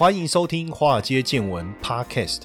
欢迎收听《华尔街见闻》Podcast。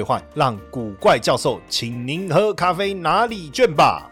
让古怪教授请您喝咖啡拿礼券吧。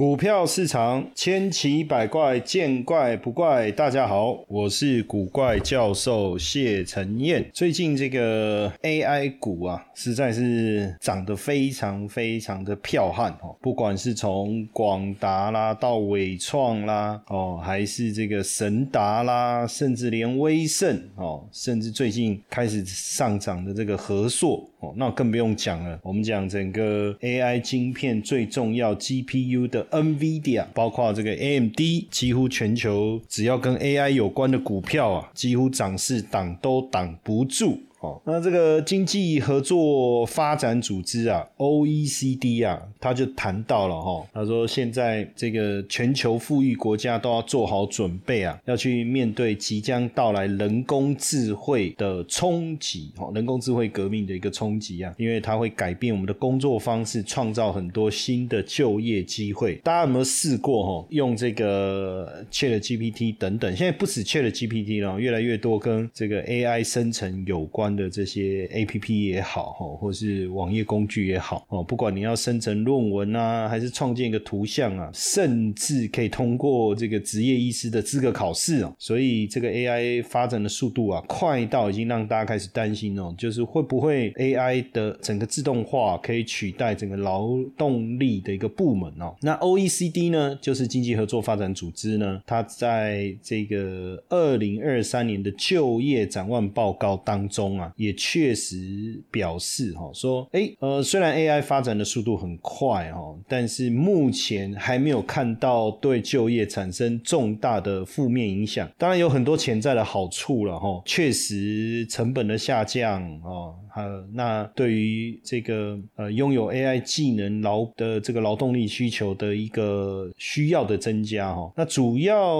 股票市场千奇百怪，见怪不怪。大家好，我是古怪教授谢承彦。最近这个 AI 股啊，实在是涨得非常非常的彪悍哦。不管是从广达啦，到伟创啦，哦，还是这个神达啦，甚至连威盛哦，甚至最近开始上涨的这个和硕。哦，那更不用讲了。我们讲整个 AI 晶片最重要 GPU 的 NVIDIA，包括这个 AMD，几乎全球只要跟 AI 有关的股票啊，几乎涨势挡都挡不住。哦，那这个经济合作发展组织啊，OECD 啊，他就谈到了哈，他说现在这个全球富裕国家都要做好准备啊，要去面对即将到来人工智慧的冲击，哦，人工智慧革命的一个冲击啊，因为它会改变我们的工作方式，创造很多新的就业机会。大家有没有试过哈，用这个 Chat GPT 等等？现在不止 Chat GPT 了，越来越多跟这个 AI 生成有关。的这些 A P P 也好，哈，或是网页工具也好，哦，不管你要生成论文啊，还是创建一个图像啊，甚至可以通过这个职业医师的资格考试哦，所以这个 A I 发展的速度啊，快到已经让大家开始担心哦，就是会不会 A I 的整个自动化可以取代整个劳动力的一个部门哦？那 O E C D 呢，就是经济合作发展组织呢，它在这个二零二三年的就业展望报告当中。也确实表示哈，说哎呃，虽然 AI 发展的速度很快哈，但是目前还没有看到对就业产生重大的负面影响。当然有很多潜在的好处了哈，确实成本的下降啊。呃，那对于这个呃拥有 AI 技能劳的这个劳动力需求的一个需要的增加哈，那主要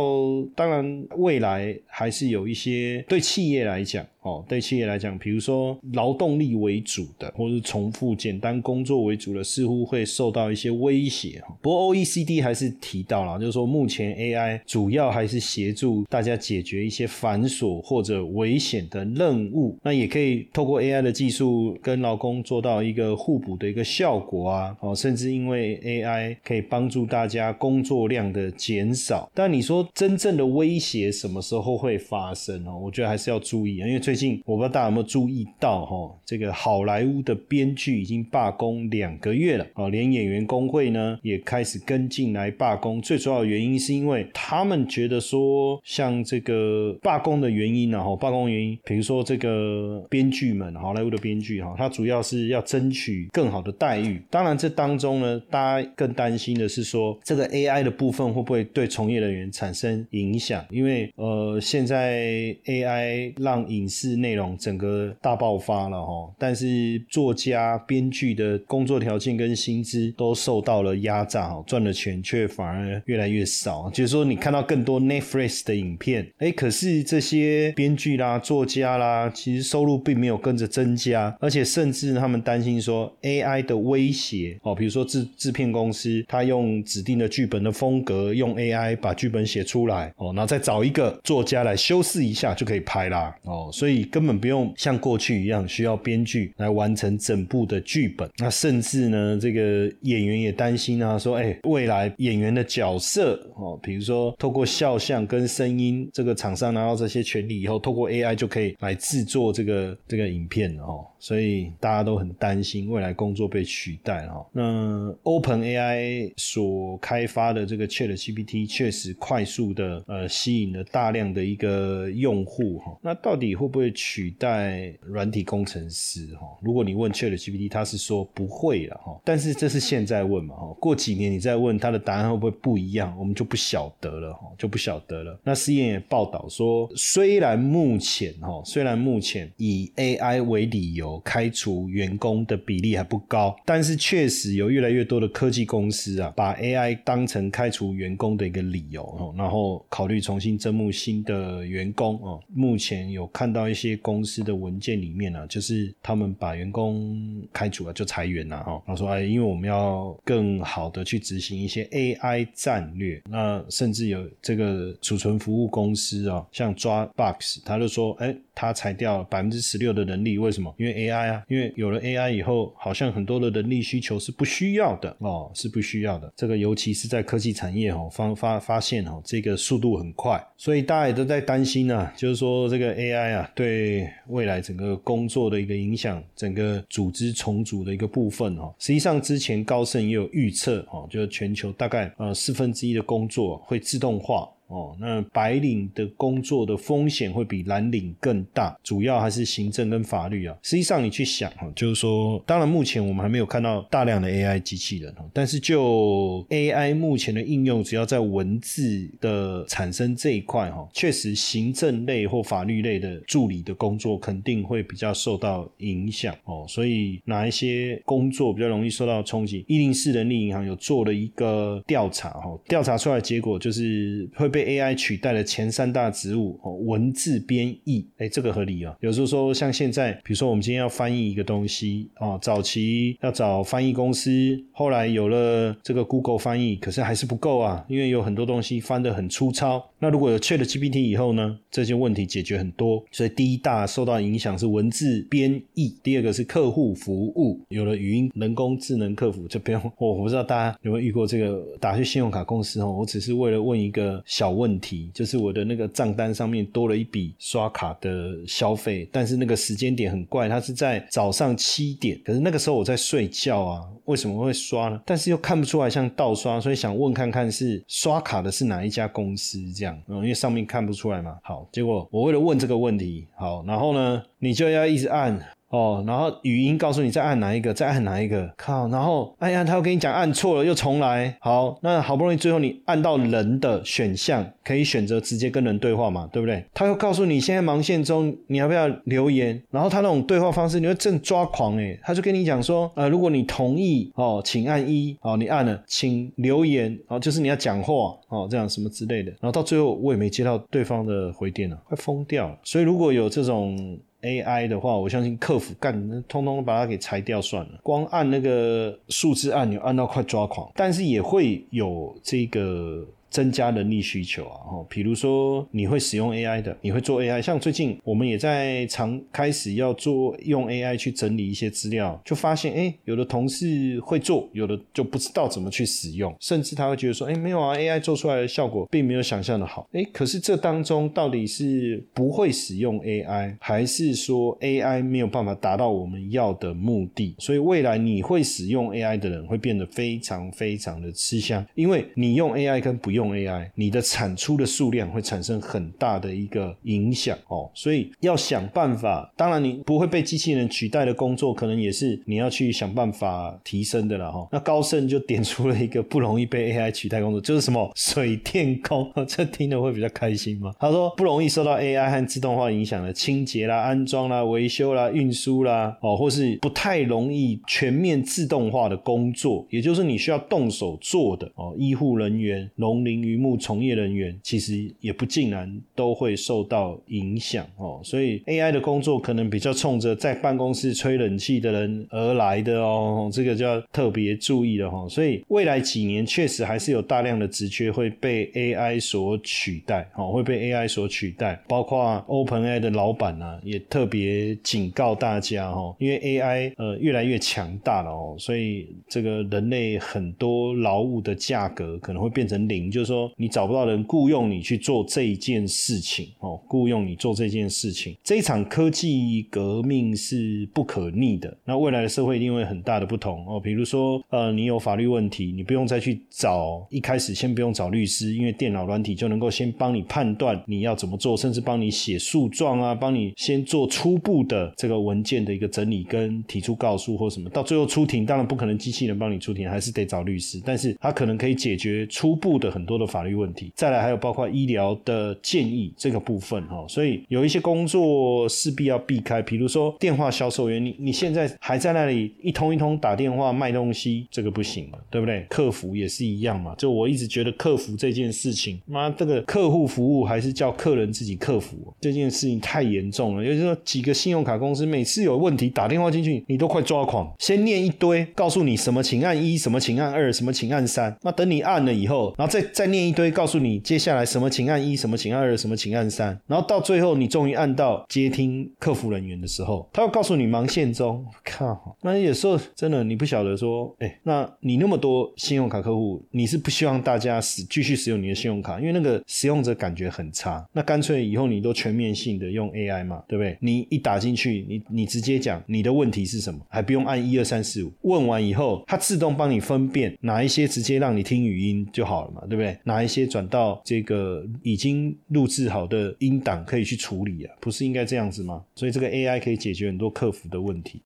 当然未来还是有一些对企业来讲哦，对企业来讲，比如说劳动力为主的，或是重复简单工作为主的，似乎会受到一些威胁哈。不过 OECD 还是提到了，就是说目前 AI 主要还是协助大家解决一些繁琐或者危险的任务，那也可以透过 AI 的技术跟劳工做到一个互补的一个效果啊，哦，甚至因为 AI 可以帮助大家工作量的减少。但你说真正的威胁什么时候会发生哦？我觉得还是要注意啊，因为最近我不知道大家有没有注意到哈，这个好莱坞的编剧已经罢工两个月了哦，连演员工会呢也开始跟进来罢工。最主要的原因是因为他们觉得说，像这个罢工的原因呢，哈，罢工原因，比如说这个编剧们，好莱坞的。编剧哈，他主要是要争取更好的待遇。当然，这当中呢，大家更担心的是说，这个 AI 的部分会不会对从业人员产生影响？因为呃，现在 AI 让影视内容整个大爆发了哈，但是作家、编剧的工作条件跟薪资都受到了压榨哈，赚的钱却反而越来越少。就是说，你看到更多 Netflix 的影片，哎，可是这些编剧啦、作家啦，其实收入并没有跟着增加。而且甚至他们担心说 AI 的威胁哦，比如说制制片公司，他用指定的剧本的风格，用 AI 把剧本写出来哦，然后再找一个作家来修饰一下就可以拍啦哦，所以根本不用像过去一样需要编剧来完成整部的剧本。那甚至呢，这个演员也担心啊，说哎，未来演员的角色哦，比如说透过肖像跟声音，这个厂商拿到这些权利以后，透过 AI 就可以来制作这个这个影片哦。哈，所以大家都很担心未来工作被取代哈。那 Open AI 所开发的这个 Chat GPT 确实快速的呃吸引了大量的一个用户哈。那到底会不会取代软体工程师哈？如果你问 Chat GPT，他是说不会了哈。但是这是现在问嘛哈？过几年你再问他的答案会不会不一样？我们就不晓得了哈，就不晓得了。那 C N 也报道说，虽然目前哈，虽然目前以 AI 为理由开除员工的比例还不高，但是确实有越来越多的科技公司啊，把 AI 当成开除员工的一个理由，然后考虑重新征募新的员工哦。目前有看到一些公司的文件里面呢，就是他们把员工开除了，就裁员了哈。他说哎，因为我们要更好的去执行一些 AI 战略，那甚至有这个储存服务公司啊，像抓 Box，他就说哎。他裁掉百分之十六的人力，为什么？因为 AI 啊，因为有了 AI 以后，好像很多的人力需求是不需要的哦，是不需要的。这个尤其是在科技产业哦，发发发现哦，这个速度很快，所以大家也都在担心呢，就是说这个 AI 啊，对未来整个工作的一个影响，整个组织重组的一个部分哦。实际上之前高盛也有预测哦，就是全球大概呃四分之一的工作会自动化。哦，那白领的工作的风险会比蓝领更大，主要还是行政跟法律啊。实际上你去想哈，就是说，当然目前我们还没有看到大量的 AI 机器人哈，但是就 AI 目前的应用，只要在文字的产生这一块哈，确实行政类或法律类的助理的工作肯定会比较受到影响哦。所以哪一些工作比较容易受到冲击？一零四人力银行有做了一个调查哈，调查出来结果就是会被。被 AI 取代了前三大职务哦，文字编译，哎，这个合理啊。有时候说，像现在，比如说我们今天要翻译一个东西哦，早期要找翻译公司，后来有了这个 Google 翻译，可是还是不够啊，因为有很多东西翻得很粗糙。那如果有 Chat GPT 以后呢，这些问题解决很多。所以第一大受到影响是文字编译，第二个是客户服务，有了语音人工智能客服，这边我 我不知道大家有没有遇过这个打去信用卡公司哦，我只是为了问一个小。问题就是我的那个账单上面多了一笔刷卡的消费，但是那个时间点很怪，它是在早上七点，可是那个时候我在睡觉啊，为什么会刷呢？但是又看不出来像盗刷，所以想问看看是刷卡的是哪一家公司这样，嗯，因为上面看不出来嘛。好，结果我为了问这个问题，好，然后呢，你就要一直按。哦，然后语音告诉你再按哪一个，再按哪一个，靠，然后哎呀，他又跟你讲按错了，又重来。好，那好不容易最后你按到人的选项，可以选择直接跟人对话嘛，对不对？他又告诉你现在忙线中，你要不要留言？然后他那种对话方式，你会正抓狂哎，他就跟你讲说，呃，如果你同意哦，请按一，哦，你按了，请留言，哦，就是你要讲话哦，这样什么之类的。然后到最后我也没接到对方的回电了，快疯掉了。所以如果有这种。AI 的话，我相信客服干，通通把它给裁掉算了。光按那个数字按钮，按到快抓狂。但是也会有这个。增加人力需求啊，哈，比如说你会使用 AI 的，你会做 AI，像最近我们也在常开始要做用 AI 去整理一些资料，就发现，哎，有的同事会做，有的就不知道怎么去使用，甚至他会觉得说，哎，没有啊，AI 做出来的效果并没有想象的好，哎，可是这当中到底是不会使用 AI，还是说 AI 没有办法达到我们要的目的？所以未来你会使用 AI 的人会变得非常非常的吃香，因为你用 AI 跟不用。用 AI，你的产出的数量会产生很大的一个影响哦，所以要想办法。当然，你不会被机器人取代的工作，可能也是你要去想办法提升的了哈。那高盛就点出了一个不容易被 AI 取代工作，就是什么水电工，这听了会比较开心吗？他说不容易受到 AI 和自动化影响的清洁啦、安装啦、维修啦、运输啦，哦，或是不太容易全面自动化的工作，也就是你需要动手做的哦，医护人员、农林。林渔牧从业人员其实也不尽然都会受到影响哦，所以 AI 的工作可能比较冲着在办公室吹冷气的人而来的哦，这个就要特别注意了哈。所以未来几年确实还是有大量的职缺会被 AI 所取代，哦，会被 AI 所取代。包括 OpenAI 的老板呢，也特别警告大家哈，因为 AI 呃越来越强大了哦，所以这个人类很多劳务的价格可能会变成零就。就是说你找不到人雇佣你去做这一件事情哦，雇佣你做这件事情，这一场科技革命是不可逆的。那未来的社会一定会很大的不同哦，比如说呃，你有法律问题，你不用再去找，一开始先不用找律师，因为电脑软体就能够先帮你判断你要怎么做，甚至帮你写诉状啊，帮你先做初步的这个文件的一个整理跟提出告诉或什么，到最后出庭，当然不可能机器人帮你出庭，还是得找律师，但是他可能可以解决初步的很多的法律问题。再来还有包括医疗的建议这个部分哈，所以有一些工作势必要避开，比如说电话销售员，你你现在还在那里一通一通打电话卖东西，这个不行了，对不对？客服也是一样嘛，就我一直觉得客服这件事情，妈这个客户服务还是叫客人自己克服，这件事情太严重了。也就是说，几个信用卡公司每次有问题打电话进去，你都快抓狂，先念一堆，告诉你什么请按一，什么请按二，什么请按三，那等你按了以后，然后再再念一堆，告诉你接下来什么请按一，什么请按二，什么请按三，然后到最后你终于按到接听客服人员的时候，他要告诉你忙线中，靠，那有时候真的你不晓得说，哎，那你那么多信用卡客户，你是不希望大家使继续使用你的信用卡，因为那个使用者感觉很差，那干脆以后你都全面性的用 AI 嘛，对不对？你一打进去，你你直接讲你的问题是什么，还不用按一二三四五，问完以后，它自动帮你分辨哪一些直接让你听语音就好了嘛，对不对？哪一些转到这个已经录制好的音档可以去处理啊？不是应该这样子吗？所以这个 AI 可以解决很多客服的问题。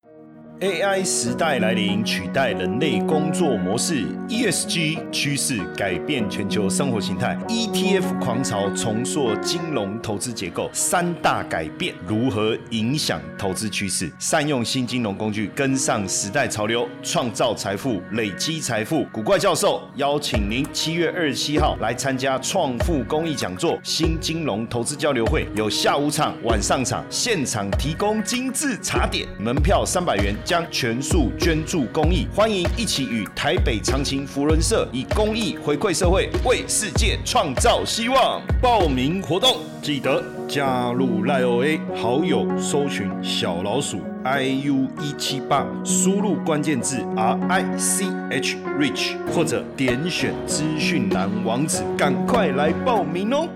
AI 时代来临，取代人类工作模式；ESG 趋势改变全球生活形态；ETF 狂潮重塑金融投资结构。三大改变如何影响投资趋势？善用新金融工具，跟上时代潮流，创造财富，累积财富。古怪教授邀请您七月二十七号来参加创富公益讲座——新金融投资交流会，有下午场、晚上场，现场提供精致茶点，门票三百元。将全数捐助公益，欢迎一起与台北长青福伦社以公益回馈社会，为世界创造希望。报名活动记得加入赖 OA 好友，搜寻小老鼠 iu 一七八，输入关键字 R I C H Rich，或者点选资讯栏网址，赶快来报名哦。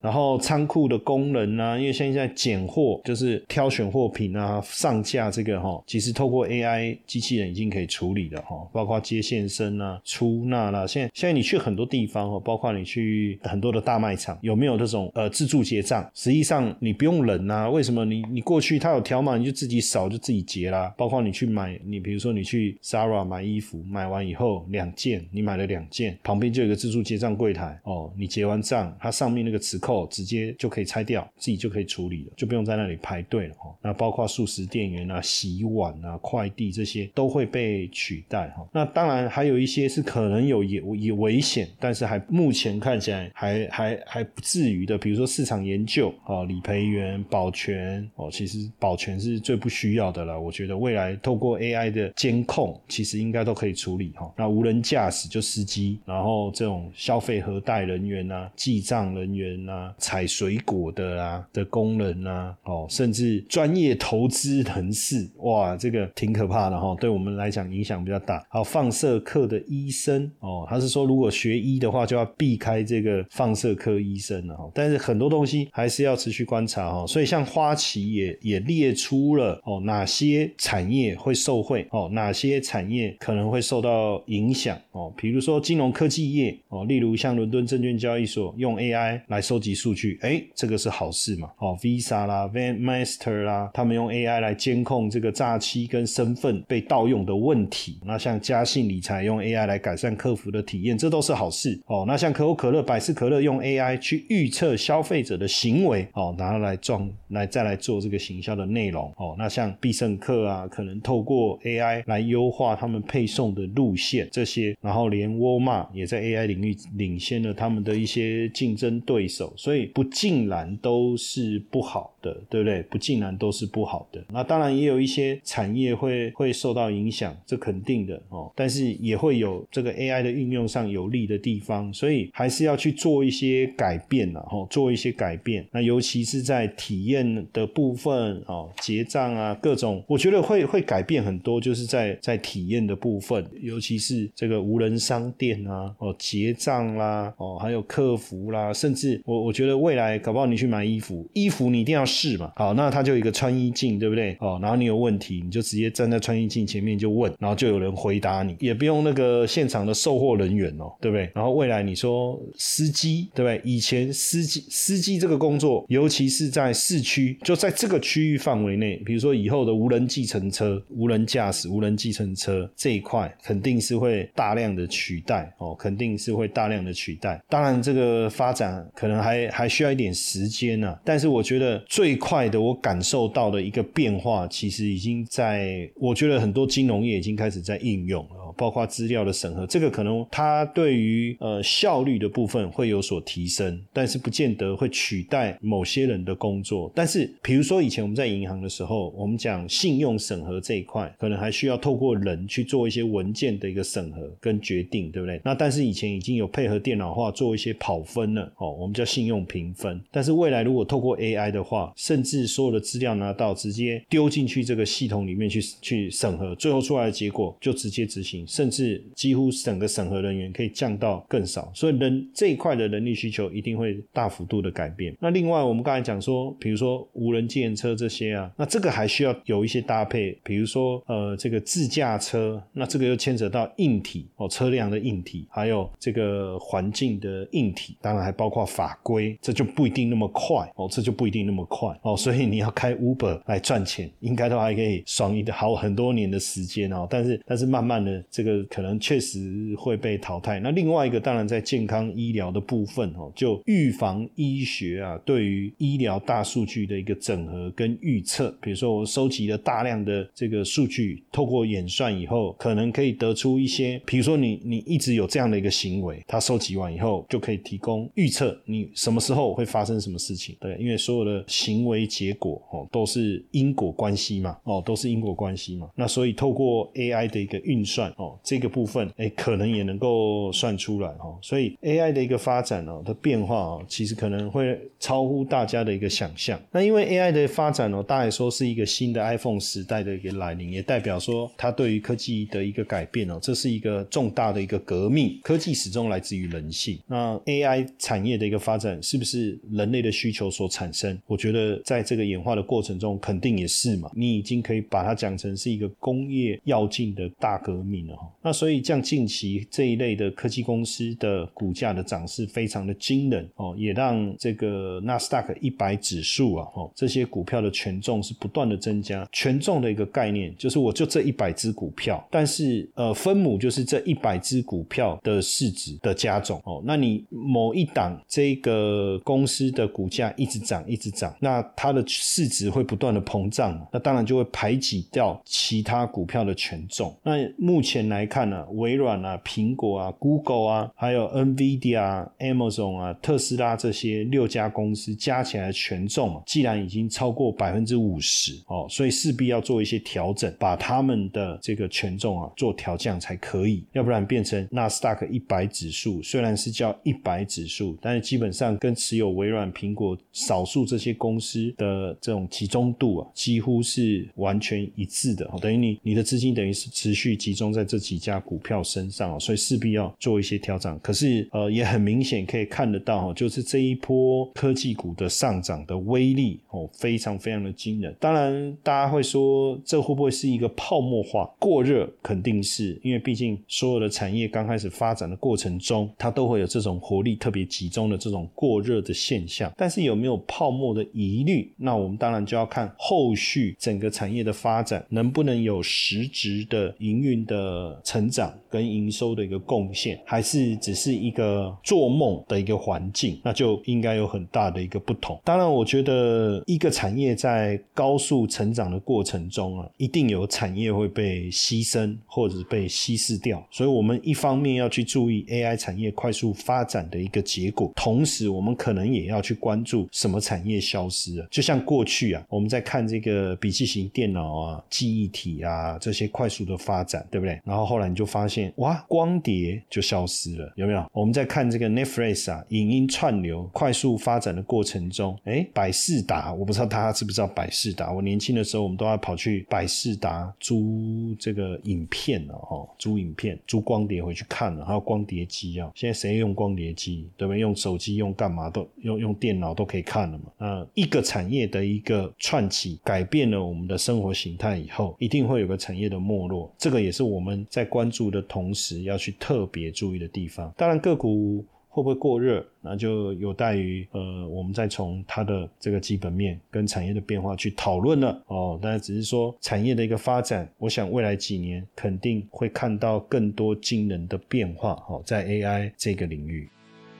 然后仓库的功能啊，因为现在拣货就是挑选货品啊，上架这个哈，其实透过 AI 机器人已经可以处理了哈，包括接线生啊、出纳啦。现在现在你去很多地方哈，包括你去很多的大卖场，有没有这种呃自助结账？实际上你不用人啊，为什么？你你过去他有条码，你就自己扫就自己结啦。包括你去买，你比如说你去 Zara 买衣服，买完以后两件，你买了两件，旁边就有个自助结账柜台哦，你结完账，它上面那个磁扣。后直接就可以拆掉，自己就可以处理了，就不用在那里排队了哈。那包括素食店员啊、洗碗啊、快递这些都会被取代哈。那当然还有一些是可能有有有危险，但是还目前看起来还还还不至于的，比如说市场研究啊、理赔员、保全哦，其实保全是最不需要的了。我觉得未来透过 AI 的监控，其实应该都可以处理哈。那无人驾驶就司机，然后这种消费核贷人员啊、记账人员啊。采水果的啊的工人啊，哦，甚至专业投资人士，哇，这个挺可怕的哈，对我们来讲影响比较大。还有放射科的医生，哦，他是说如果学医的话，就要避开这个放射科医生了哈。但是很多东西还是要持续观察哈。所以像花旗也也列出了哦，哪些产业会受惠哦，哪些产业可能会受到影响哦。比如说金融科技业哦，例如像伦敦证券交易所用 AI 来收集。数据，哎，这个是好事嘛？哦，Visa 啦，Van Master 啦，他们用 AI 来监控这个诈欺跟身份被盗用的问题。那像嘉信理财用 AI 来改善客服的体验，这都是好事哦。那像可口可乐、百事可乐用 AI 去预测消费者的行为，哦，拿来撞来再来做这个行销的内容，哦。那像必胜客啊，可能透过 AI 来优化他们配送的路线，这些，然后连沃尔玛也在 AI 领域领先了他们的一些竞争对手。所以不尽然都是不好。对不对？不尽然都是不好的。那当然也有一些产业会会受到影响，这肯定的哦。但是也会有这个 AI 的运用上有利的地方，所以还是要去做一些改变了哈，做一些改变。那尤其是在体验的部分哦，结账啊，各种，我觉得会会改变很多，就是在在体验的部分，尤其是这个无人商店啊，哦，结账啦，哦，还有客服啦，甚至我我觉得未来搞不好你去买衣服，衣服你一定要试嘛，好，那它就一个穿衣镜，对不对？哦，然后你有问题，你就直接站在穿衣镜前面就问，然后就有人回答你，也不用那个现场的售货人员哦，对不对？然后未来你说司机，对不对？以前司机司机这个工作，尤其是在市区，就在这个区域范围内，比如说以后的无人计程车、无人驾驶、无人计程车这一块，肯定是会大量的取代哦，肯定是会大量的取代。当然，这个发展可能还还需要一点时间呢。但是我觉得最快的，我感受到的一个变化，其实已经在，我觉得很多金融业已经开始在应用了，包括资料的审核，这个可能它对于呃效率的部分会有所提升，但是不见得会取代某些人的工作。但是比如说以前我们在银行的时候，我们讲信用审核这一块，可能还需要透过人去做一些文件的一个审核跟决定，对不对？那但是以前已经有配合电脑化做一些跑分了，哦，我们叫信用评分。但是未来如果透过 AI 的话，甚至所有的资料拿到，直接丢进去这个系统里面去去审核，最后出来的结果就直接执行，甚至几乎整个审核人员可以降到更少。所以人这一块的人力需求一定会大幅度的改变。那另外我们刚才讲说，比如说无人机车这些啊，那这个还需要有一些搭配，比如说呃这个自驾车，那这个又牵扯到硬体哦，车辆的硬体，还有这个环境的硬体，当然还包括法规，这就不一定那么快哦，这就不一定那么快哦，所以你要开 Uber 来赚钱，应该都还可以爽一好很多年的时间哦，但是但是慢慢的这个可能确实会被淘汰。那另外一个当然在健康医疗的部分哦，就预防医学啊，对于医疗大数据的一个整合跟预测，比如说我收集了大量的这个数据，透过演算以后，可能可以得出一些，比如说你你一直有这样的一个行为，它收集完以后就可以提供预测你什么时候会发生什么事情。对，因为所有的行为结果哦都是因果关系嘛，哦都是因果关系嘛。那所以透过 AI 的一个运算哦，这个部分哎可能也能够算出来哦。所以 AI 的一个发展哦的变化哦，其实可能会超乎大家的一个想象。那因为 AI 的发展哦，大概说是一个新的 iPhone 时代的一个来临，也代表说它对于科技的一个改变哦，这是一个重大的一个革命。科技始终来自于人性。那 AI 产业的一个发展，是不是人类的需求所产生？我觉得呃在这个演化的过程中，肯定也是嘛。你已经可以把它讲成是一个工业要进的大革命了哈。那所以，像近期这一类的科技公司的股价的涨势非常的惊人哦，也让这个纳斯达克一百指数啊，哦，这些股票的权重是不断的增加。权重的一个概念就是，我就这一百只股票，但是呃，分母就是这一百只股票的市值的加总哦。那你某一档这个公司的股价一直涨，一直涨，那那它的市值会不断的膨胀，那当然就会排挤掉其他股票的权重。那目前来看呢，微软啊、苹果啊、Google 啊，还有 NVIDIA、Amazon 啊、特斯拉这些六家公司加起来的权重，啊既然已经超过百分之五十哦，所以势必要做一些调整，把他们的这个权重啊做调降才可以，要不然变成纳斯达克一百指数，虽然是叫一百指数，但是基本上跟持有微软、苹果少数这些公公司的这种集中度啊，几乎是完全一致的，等于你你的资金等于是持续集中在这几家股票身上，所以势必要做一些调整。可是呃，也很明显可以看得到，就是这一波科技股的上涨的威力哦，非常非常的惊人。当然，大家会说这会不会是一个泡沫化过热？肯定是因为毕竟所有的产业刚开始发展的过程中，它都会有这种活力特别集中的这种过热的现象。但是有没有泡沫的疑疑虑？那我们当然就要看后续整个产业的发展能不能有实质的营运的成长跟营收的一个贡献，还是只是一个做梦的一个环境？那就应该有很大的一个不同。当然，我觉得一个产业在高速成长的过程中啊，一定有产业会被牺牲或者被稀释掉。所以，我们一方面要去注意 AI 产业快速发展的一个结果，同时，我们可能也要去关注什么产业消失了。就像过去啊，我们在看这个笔记型电脑啊、记忆体啊这些快速的发展，对不对？然后后来你就发现，哇，光碟就消失了，有没有？我们在看这个 Netflix 啊，影音串流快速发展的过程中，哎，百事达，我不知道大家知不知道百事达？我年轻的时候，我们都要跑去百事达租这个影片了哈，租影片、租光碟回去看了，还有光碟机啊。现在谁用光碟机？对不对？用手机用干嘛都用用电脑都可以看了嘛。那一个产业的一个串起，改变了我们的生活形态以后，一定会有个产业的没落。这个也是我们在关注的同时要去特别注意的地方。当然个股。会不会过热？那就有待于呃，我们再从它的这个基本面跟产业的变化去讨论了哦。当然只是说产业的一个发展，我想未来几年肯定会看到更多惊人的变化哦，在 AI 这个领域。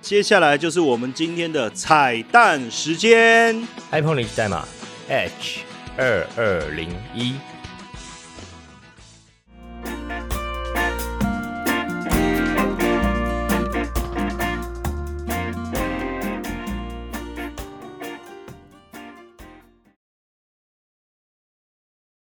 接下来就是我们今天的彩蛋时间，iPhone 联系代码 H 二二零一。